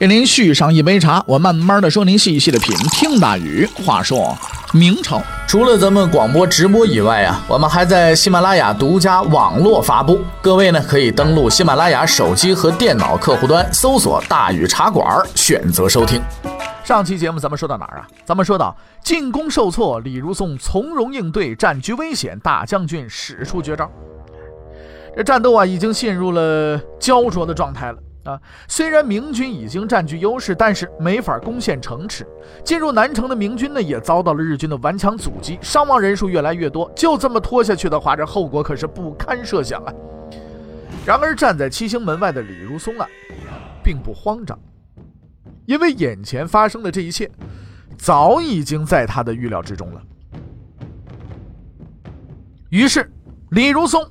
给您续上一杯茶，我慢慢的说，您细细的品。听大宇话说，明朝除了咱们广播直播以外啊，我们还在喜马拉雅独家网络发布。各位呢，可以登录喜马拉雅手机和电脑客户端，搜索“大宇茶馆”，选择收听。上期节目咱们说到哪儿啊？咱们说到进攻受挫，李如松从容应对，战局危险，大将军使出绝招。这战斗啊，已经陷入了焦灼的状态了啊！虽然明军已经占据优势，但是没法攻陷城池。进入南城的明军呢，也遭到了日军的顽强阻击，伤亡人数越来越多。就这么拖下去的话，这后果可是不堪设想啊！然而站在七星门外的李如松啊，并不慌张。因为眼前发生的这一切，早已经在他的预料之中了。于是，李如松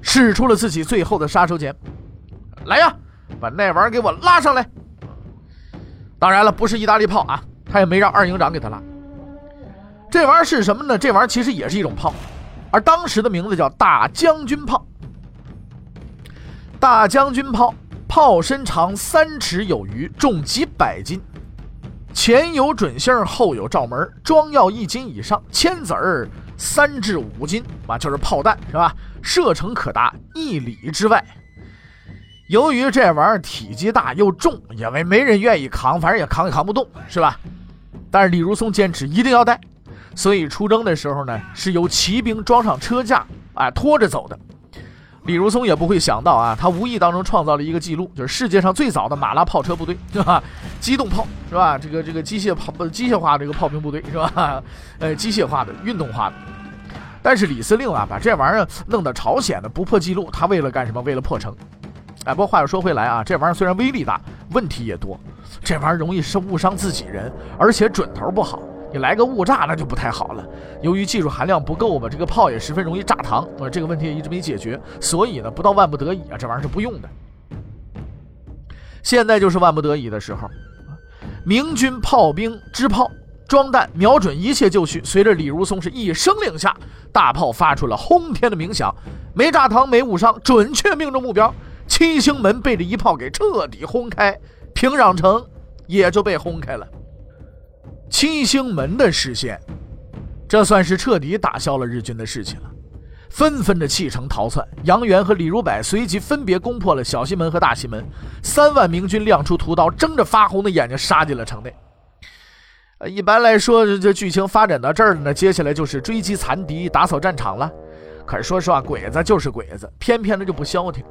使出了自己最后的杀手锏：“来呀，把那玩意儿给我拉上来！”当然了，不是意大利炮啊，他也没让二营长给他拉。这玩意儿是什么呢？这玩意儿其实也是一种炮，而当时的名字叫大将军炮。大将军炮。炮身长三尺有余，重几百斤，前有准星，后有照门，装药一斤以上，铅子儿三至五斤啊，就是炮弹是吧？射程可达一里之外。由于这玩意儿体积大又重，也没没人愿意扛，反正也扛也扛不动，是吧？但是李如松坚持一定要带，所以出征的时候呢，是由骑兵装上车架，哎，拖着走的。李如松也不会想到啊，他无意当中创造了一个记录，就是世界上最早的马拉炮车部队，是吧？机动炮是吧？这个这个机械炮机械化这个炮兵部队是吧？呃，机械化的、运动化的。但是李司令啊，把这玩意儿弄到朝鲜的不破记录，他为了干什么？为了破城。哎，不过话又说回来啊，这玩意儿虽然威力大，问题也多，这玩意儿容易是误伤自己人，而且准头不好。你来个误炸那就不太好了。由于技术含量不够嘛，这个炮也十分容易炸膛啊。这个问题也一直没解决，所以呢，不到万不得已啊，这玩意儿是不用的。现在就是万不得已的时候，明军炮兵支炮、装弹、瞄准，一切就绪。随着李如松是一声令下，大炮发出了轰天的鸣响，没炸膛，没误伤，准确命中目标。七星门被这一炮给彻底轰开，平壤城也就被轰开了。七星门的视线，这算是彻底打消了日军的士气了，纷纷的弃城逃窜。杨元和李如柏随即分别攻破了小西门和大西门，三万明军亮出屠刀，睁着发红的眼睛杀进了城内。呃，一般来说，这剧情发展到这儿了呢，接下来就是追击残敌，打扫战场了。可是说实话，鬼子就是鬼子，偏偏的就不消停。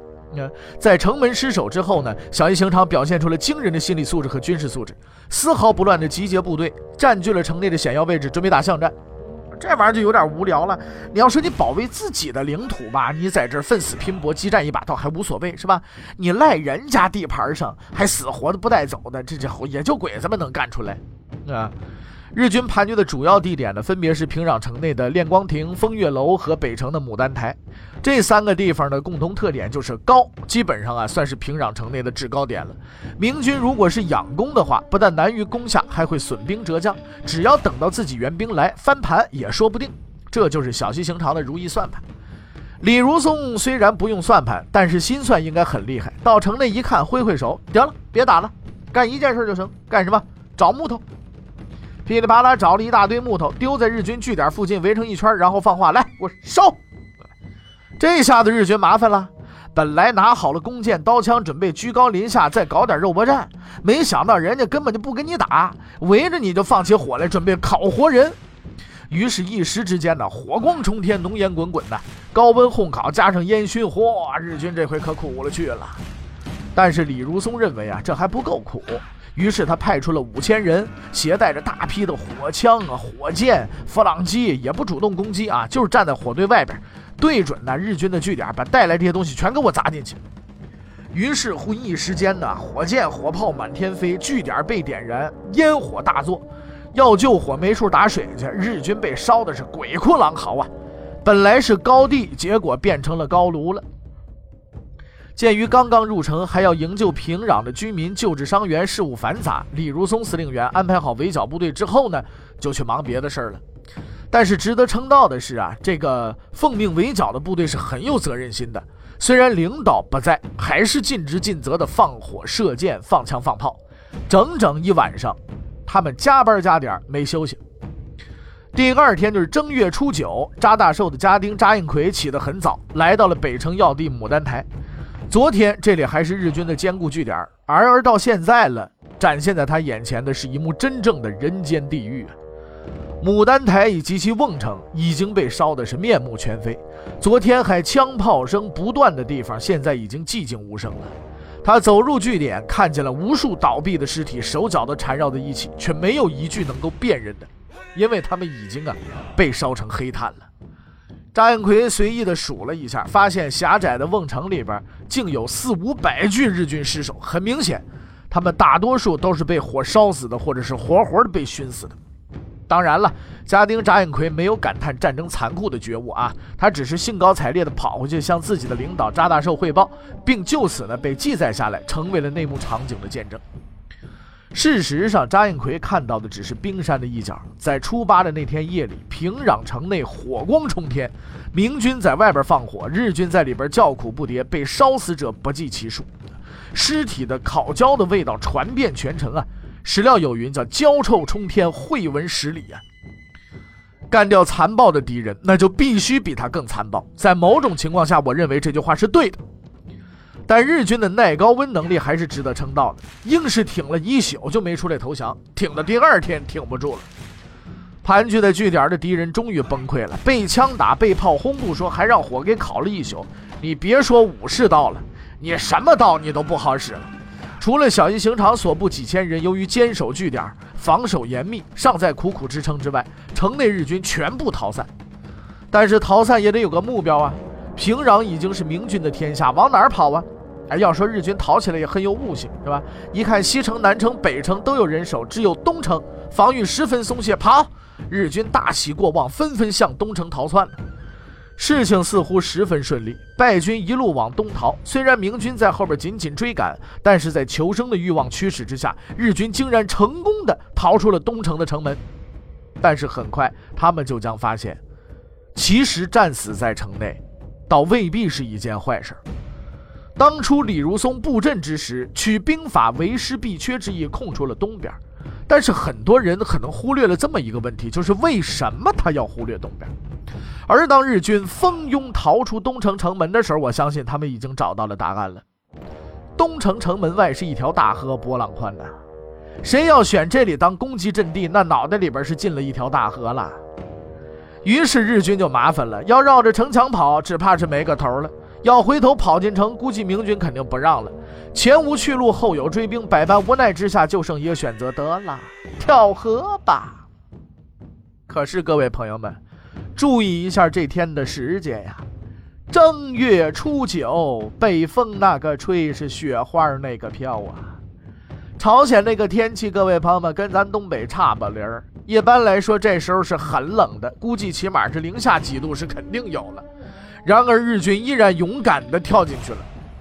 在城门失守之后呢，小西行长表现出了惊人的心理素质和军事素质，丝毫不乱的集结部队，占据了城内的险要位置，准备打巷战。这玩意儿就有点无聊了。你要说你保卫自己的领土吧，你在这奋死拼搏，激战一把倒还无所谓，是吧？你赖人家地盘上，还死活的不带走的，这这也就鬼子们能干出来啊。日军盘踞的主要地点呢，分别是平壤城内的练光亭、风月楼和北城的牡丹台。这三个地方的共同特点就是高，基本上啊算是平壤城内的制高点了。明军如果是仰攻的话，不但难于攻下，还会损兵折将。只要等到自己援兵来翻盘也说不定。这就是小西行长的如意算盘。李如松虽然不用算盘，但是心算应该很厉害。到城内一看，挥挥手，得了，别打了，干一件事就行。干什么？找木头。噼里啪啦找了一大堆木头，丢在日军据点附近，围成一圈，然后放话：“来，给我烧！”这下子日军麻烦了。本来拿好了弓箭、刀枪，准备居高临下再搞点肉搏战，没想到人家根本就不跟你打，围着你就放起火来，准备烤活人。于是，一时之间呢，火光冲天，浓烟滚滚的，高温烘烤加上烟熏，嚯，日军这回可苦了去了。但是李如松认为啊，这还不够苦。于是他派出了五千人，携带着大批的火枪啊、火箭、弗朗机，也不主动攻击啊，就是站在火堆外边，对准那日军的据点，把带来这些东西全给我砸进去。于是乎，一时间呢，火箭火炮满天飞，据点被点燃，烟火大作。要救火没处打水去，日军被烧的是鬼哭狼嚎啊！本来是高地，结果变成了高炉了。鉴于刚刚入城，还要营救平壤的居民，救治伤员，事务繁杂，李如松司令员安排好围剿部队之后呢，就去忙别的事儿了。但是值得称道的是啊，这个奉命围剿的部队是很有责任心的。虽然领导不在，还是尽职尽责的放火、射箭、放枪、放炮，整整一晚上，他们加班加点没休息。第二天就是正月初九，扎大寿的家丁扎应奎起得很早，来到了北城要地牡丹台。昨天这里还是日军的坚固据点，而而到现在了，展现在他眼前的是一幕真正的人间地狱啊！牡丹台以及其瓮城已经被烧的是面目全非，昨天还枪炮声不断的地方，现在已经寂静无声了。他走入据点，看见了无数倒闭的尸体，手脚都缠绕在一起，却没有一具能够辨认的，因为他们已经啊被烧成黑炭了。张彦奎随意的数了一下，发现狭窄的瓮城里边竟有四五百具日军尸首。很明显，他们大多数都是被火烧死的，或者是活活的被熏死的。当然了，家丁张彦奎没有感叹战争残酷的觉悟啊，他只是兴高采烈的跑回去向自己的领导扎大寿汇报，并就此呢被记载下来，成为了内幕场景的见证。事实上，张应奎看到的只是冰山的一角。在初八的那天夜里，平壤城内火光冲天，明军在外边放火，日军在里边叫苦不迭，被烧死者不计其数，尸体的烤焦的味道传遍全城啊！史料有云：“叫焦臭冲天，晦闻十里啊！”干掉残暴的敌人，那就必须比他更残暴。在某种情况下，我认为这句话是对的。但日军的耐高温能力还是值得称道的，硬是挺了一宿就没出来投降，挺到第二天挺不住了。盘踞在据点的敌人终于崩溃了，被枪打、被炮轰不说，还让火给烤了一宿。你别说武士道了，你什么道你都不好使了。除了小西行长所部几千人，由于坚守据点、防守严密，尚在苦苦支撑之外，城内日军全部逃散。但是逃散也得有个目标啊！平壤已经是明军的天下，往哪儿跑啊？哎，要说日军逃起来也很有悟性，是吧？一看西城、南城、北城都有人守，只有东城防御十分松懈，跑！日军大喜过望，纷纷向东城逃窜。事情似乎十分顺利，败军一路往东逃。虽然明军在后边紧紧追赶，但是在求生的欲望驱使之下，日军竟然成功的逃出了东城的城门。但是很快，他们就将发现，其实战死在城内，倒未必是一件坏事。当初李如松布阵之时，取兵法为师必缺之意，空出了东边。但是很多人可能忽略了这么一个问题，就是为什么他要忽略东边？而当日军蜂拥逃出东城城门的时候，我相信他们已经找到了答案了。东城城门外是一条大河，波浪宽呐。谁要选这里当攻击阵地，那脑袋里边是进了一条大河了。于是日军就麻烦了，要绕着城墙跑，只怕是没个头了。要回头跑进城，估计明军肯定不让了。前无去路，后有追兵，百般无奈之下，就剩一个选择，得了，跳河吧。可是各位朋友们，注意一下这天的时间呀，正月初九，北风那个吹，是雪花那个飘啊。朝鲜那个天气，各位朋友们跟咱东北差不离儿。一般来说，这时候是很冷的，估计起码是零下几度，是肯定有了。然而日军依然勇敢地跳进去了，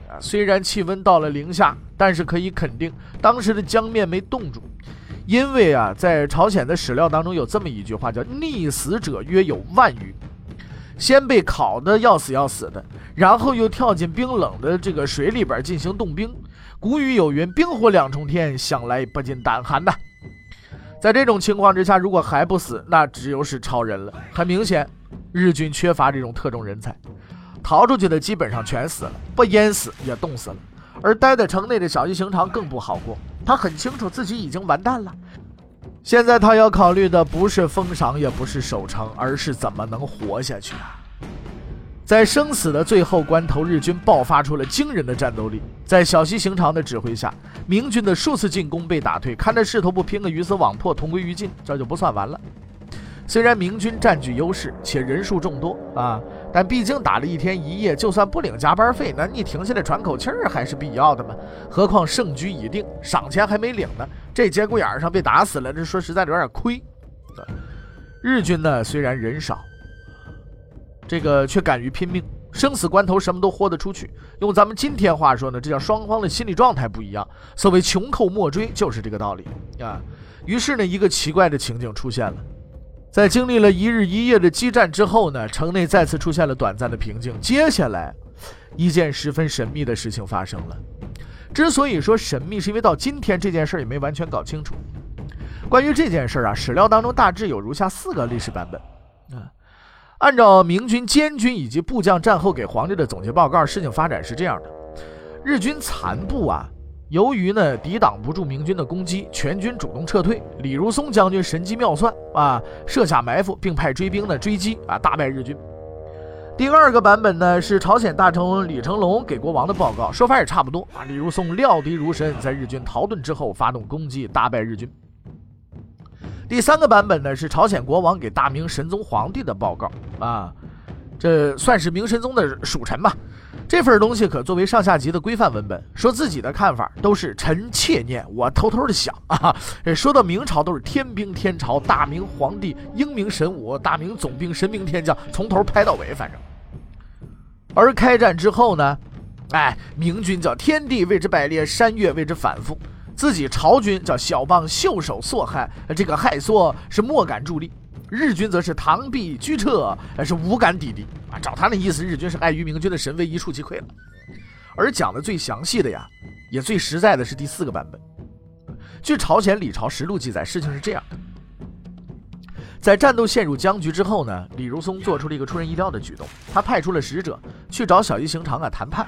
啊，虽然气温到了零下，但是可以肯定当时的江面没冻住，因为啊，在朝鲜的史料当中有这么一句话，叫“溺死者约有万余”，先被烤得要死要死的，然后又跳进冰冷的这个水里边进行冻冰。古语有云：“冰火两重天，想来不禁胆寒呐。”在这种情况之下，如果还不死，那只有是超人了。很明显，日军缺乏这种特种人才。逃出去的基本上全死了，不淹死也冻死了。而待在城内的小西行长更不好过，他很清楚自己已经完蛋了。现在他要考虑的不是封赏，也不是守城，而是怎么能活下去啊！在生死的最后关头，日军爆发出了惊人的战斗力。在小西行长的指挥下，明军的数次进攻被打退，看着势头不拼个鱼死网破，同归于尽，这就不算完了。虽然明军占据优势且人数众多啊。但毕竟打了一天一夜，就算不领加班费，那你停下来喘口气儿还是必要的嘛。何况胜局已定，赏钱还没领呢，这节骨眼上被打死了，这说实在的有点亏。日军呢，虽然人少，这个却敢于拼命，生死关头什么都豁得出去。用咱们今天话说呢，这叫双方的心理状态不一样。所谓穷寇莫追，就是这个道理啊。于是呢，一个奇怪的情景出现了。在经历了一日一夜的激战之后呢，城内再次出现了短暂的平静。接下来，一件十分神秘的事情发生了。之所以说神秘，是因为到今天这件事也没完全搞清楚。关于这件事啊，史料当中大致有如下四个历史版本。啊，按照明军监军以及部将战后给皇帝的总结报告，事情发展是这样的：日军残部啊。由于呢抵挡不住明军的攻击，全军主动撤退。李如松将军神机妙算啊，设下埋伏，并派追兵呢追击啊，大败日军。第二个版本呢是朝鲜大臣李成龙给国王的报告，说法也差不多啊。李如松料敌如神，在日军逃遁之后发动攻击，大败日军。第三个版本呢是朝鲜国王给大明神宗皇帝的报告啊，这算是明神宗的属臣吧。这份东西可作为上下级的规范文本，说自己的看法都是臣妾念，我偷偷的想啊。说到明朝都是天兵天朝，大明皇帝英明神武，大明总兵神兵天将，从头拍到尾，反正。而开战之后呢，哎，明军叫天地为之百裂，山岳为之反复，自己朝军叫小棒袖手所害，这个害缩是莫敢助力。日军则是螳臂拒撤，是无敢抵敌啊！照他那意思，日军是碍于明军的神威一触即溃了。而讲的最详细的呀，也最实在的是第四个版本。据朝鲜李朝实录记载，事情是这样的：在战斗陷入僵局之后呢，李如松做出了一个出人意料的举动，他派出了使者去找小西行长啊谈判。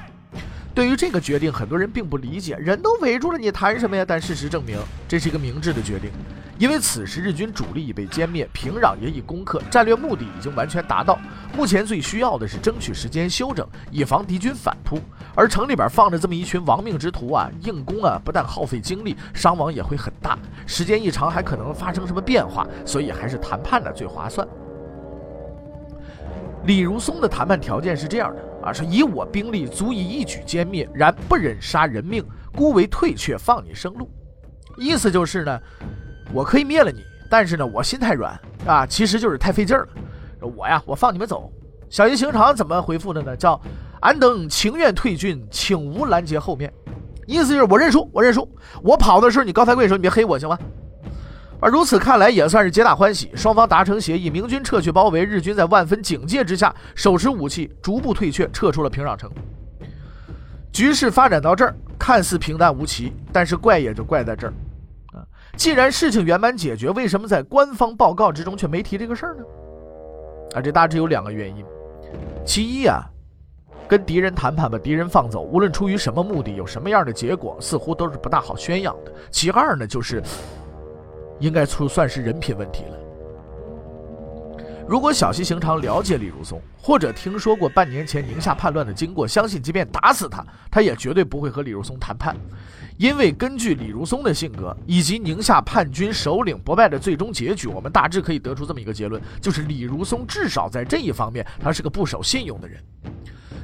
对于这个决定，很多人并不理解，人都围住了，你谈什么呀？但事实证明，这是一个明智的决定。因为此时日军主力已被歼灭，平壤也已攻克，战略目的已经完全达到。目前最需要的是争取时间休整，以防敌军反扑。而城里边放着这么一群亡命之徒啊，硬攻啊，不但耗费精力，伤亡也会很大。时间一长，还可能发生什么变化，所以还是谈判呢最划算。李如松的谈判条件是这样的啊，是以我兵力足以一举歼灭，然不忍杀人命，孤为退却，放你生路。意思就是呢。我可以灭了你，但是呢，我心太软啊，其实就是太费劲了。我呀，我放你们走。小叶行长怎么回复的呢？叫俺等情愿退军，请无拦截后面。意思就是我认输，我认输。我跑的时候你高抬贵手，你别黑我行吗？而如此看来也算是皆大欢喜，双方达成协议，明军撤去包围，日军在万分警戒之下，手持武器逐步退却，撤出了平壤城。局势发展到这儿，看似平淡无奇，但是怪也就怪在这儿。啊既然事情圆满解决，为什么在官方报告之中却没提这个事儿呢？啊，这大致有两个原因。其一啊，跟敌人谈判把敌人放走，无论出于什么目的，有什么样的结果，似乎都是不大好宣扬的。其二呢，就是应该出算是人品问题了。如果小西行长了解李如松，或者听说过半年前宁夏叛乱的经过，相信即便打死他，他也绝对不会和李如松谈判，因为根据李如松的性格以及宁夏叛军首领不败的最终结局，我们大致可以得出这么一个结论：就是李如松至少在这一方面，他是个不守信用的人。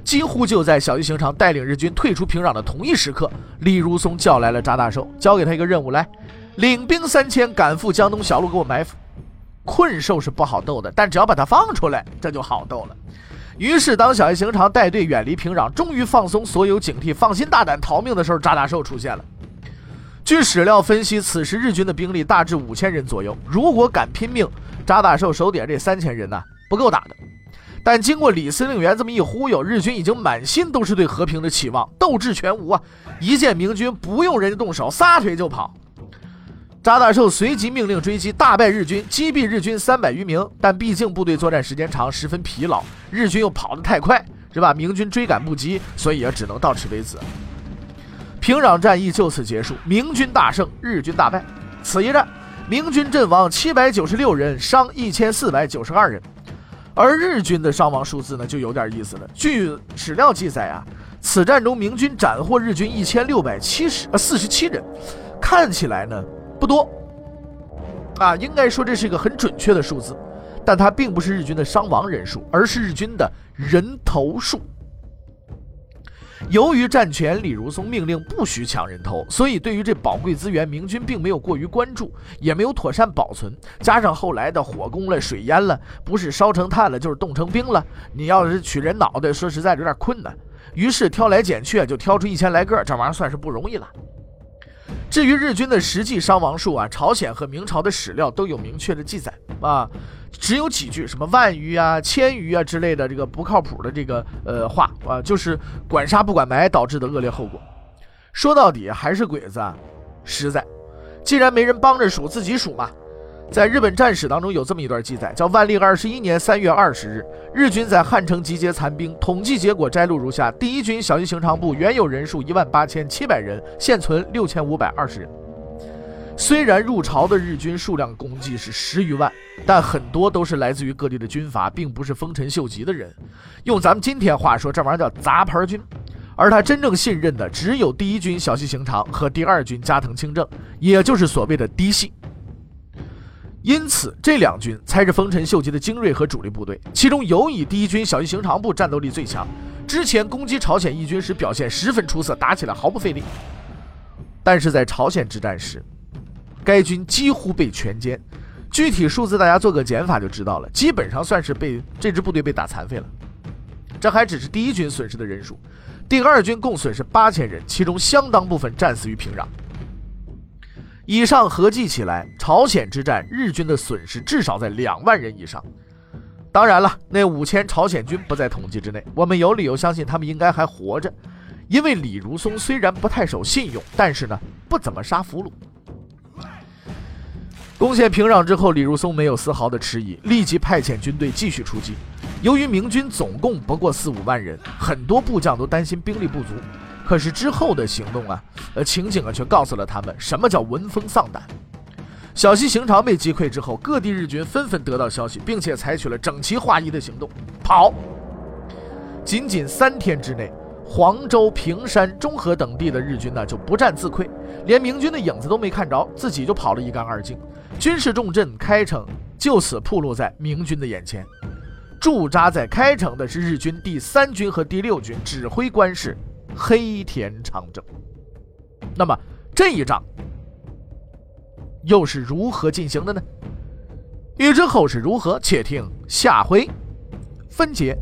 几乎就在小西行长带领日军退出平壤的同一时刻，李如松叫来了扎大寿，交给他一个任务：来，领兵三千，赶赴江东小路，给我埋伏。困兽是不好斗的，但只要把它放出来，这就好斗了。于是，当小叶行长带队远离平壤，终于放松所有警惕，放心大胆逃命的时候，扎大寿出现了。据史料分析，此时日军的兵力大致五千人左右。如果敢拼命，扎大寿手底下这三千人呢，不够打的。但经过李司令员这么一忽悠，日军已经满心都是对和平的期望，斗志全无啊！一见明军，不用人家动手，撒腿就跑。扎大寿随即命令追击，大败日军，击毙日军三百余名。但毕竟部队作战时间长，十分疲劳，日军又跑得太快，是吧？明军追赶不及，所以也只能到此为止。平壤战役就此结束，明军大胜，日军大败。此一战，明军阵亡七百九十六人，伤一千四百九十二人。而日军的伤亡数字呢，就有点意思了。据史料记载啊，此战中明军斩获日军一千六百七十呃四十七人，看起来呢。不多啊，应该说这是一个很准确的数字，但它并不是日军的伤亡人数，而是日军的人头数。由于战前李如松命令不许抢人头，所以对于这宝贵资源，明军并没有过于关注，也没有妥善保存。加上后来的火攻了、水淹了，不是烧成炭了，就是冻成冰了。你要是取人脑袋，说实在有点困难。于是挑来拣去，就挑出一千来个，这玩意儿算是不容易了。至于日军的实际伤亡数啊，朝鲜和明朝的史料都有明确的记载啊，只有几句什么万余啊、千余啊之类的这个不靠谱的这个呃话啊，就是管杀不管埋导致的恶劣后果。说到底还是鬼子啊，实在，既然没人帮着数，自己数嘛。在日本战史当中有这么一段记载，叫万历二十一年三月二十日，日军在汉城集结残兵，统计结果摘录如下：第一军小西行长部原有人数一万八千七百人，现存六千五百二十人。虽然入朝的日军数量共计是十余万，但很多都是来自于各地的军阀，并不是丰臣秀吉的人。用咱们今天话说，这玩意儿叫杂牌军。而他真正信任的只有第一军小西行长和第二军加藤清正，也就是所谓的嫡系。因此，这两军才是丰臣秀吉的精锐和主力部队。其中尤以第一军小西行长部战斗力最强，之前攻击朝鲜义军时表现十分出色，打起来毫不费力。但是在朝鲜之战时，该军几乎被全歼，具体数字大家做个减法就知道了，基本上算是被这支部队被打残废了。这还只是第一军损失的人数，第二军共损失八千人，其中相当部分战死于平壤。以上合计起来，朝鲜之战日军的损失至少在两万人以上。当然了，那五千朝鲜军不在统计之内。我们有理由相信他们应该还活着，因为李如松虽然不太守信用，但是呢不怎么杀俘虏。攻陷平壤之后，李如松没有丝毫的迟疑，立即派遣军队继续出击。由于明军总共不过四五万人，很多部将都担心兵力不足。可是之后的行动啊，呃，情景啊，却告诉了他们什么叫闻风丧胆。小西行长被击溃之后，各地日军纷纷得到消息，并且采取了整齐划一的行动，跑。仅仅三天之内，黄州、平山、中和等地的日军呢就不战自溃，连明军的影子都没看着，自己就跑了一干二净。军事重镇开城就此暴露在明军的眼前。驻扎在开城的是日军第三军和第六军指挥官是。黑田长政，那么这一仗又是如何进行的呢？欲知后事如何，且听下回分解。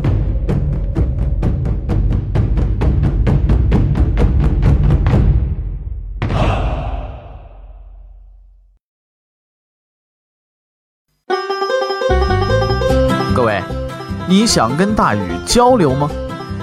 各位，你想跟大禹交流吗？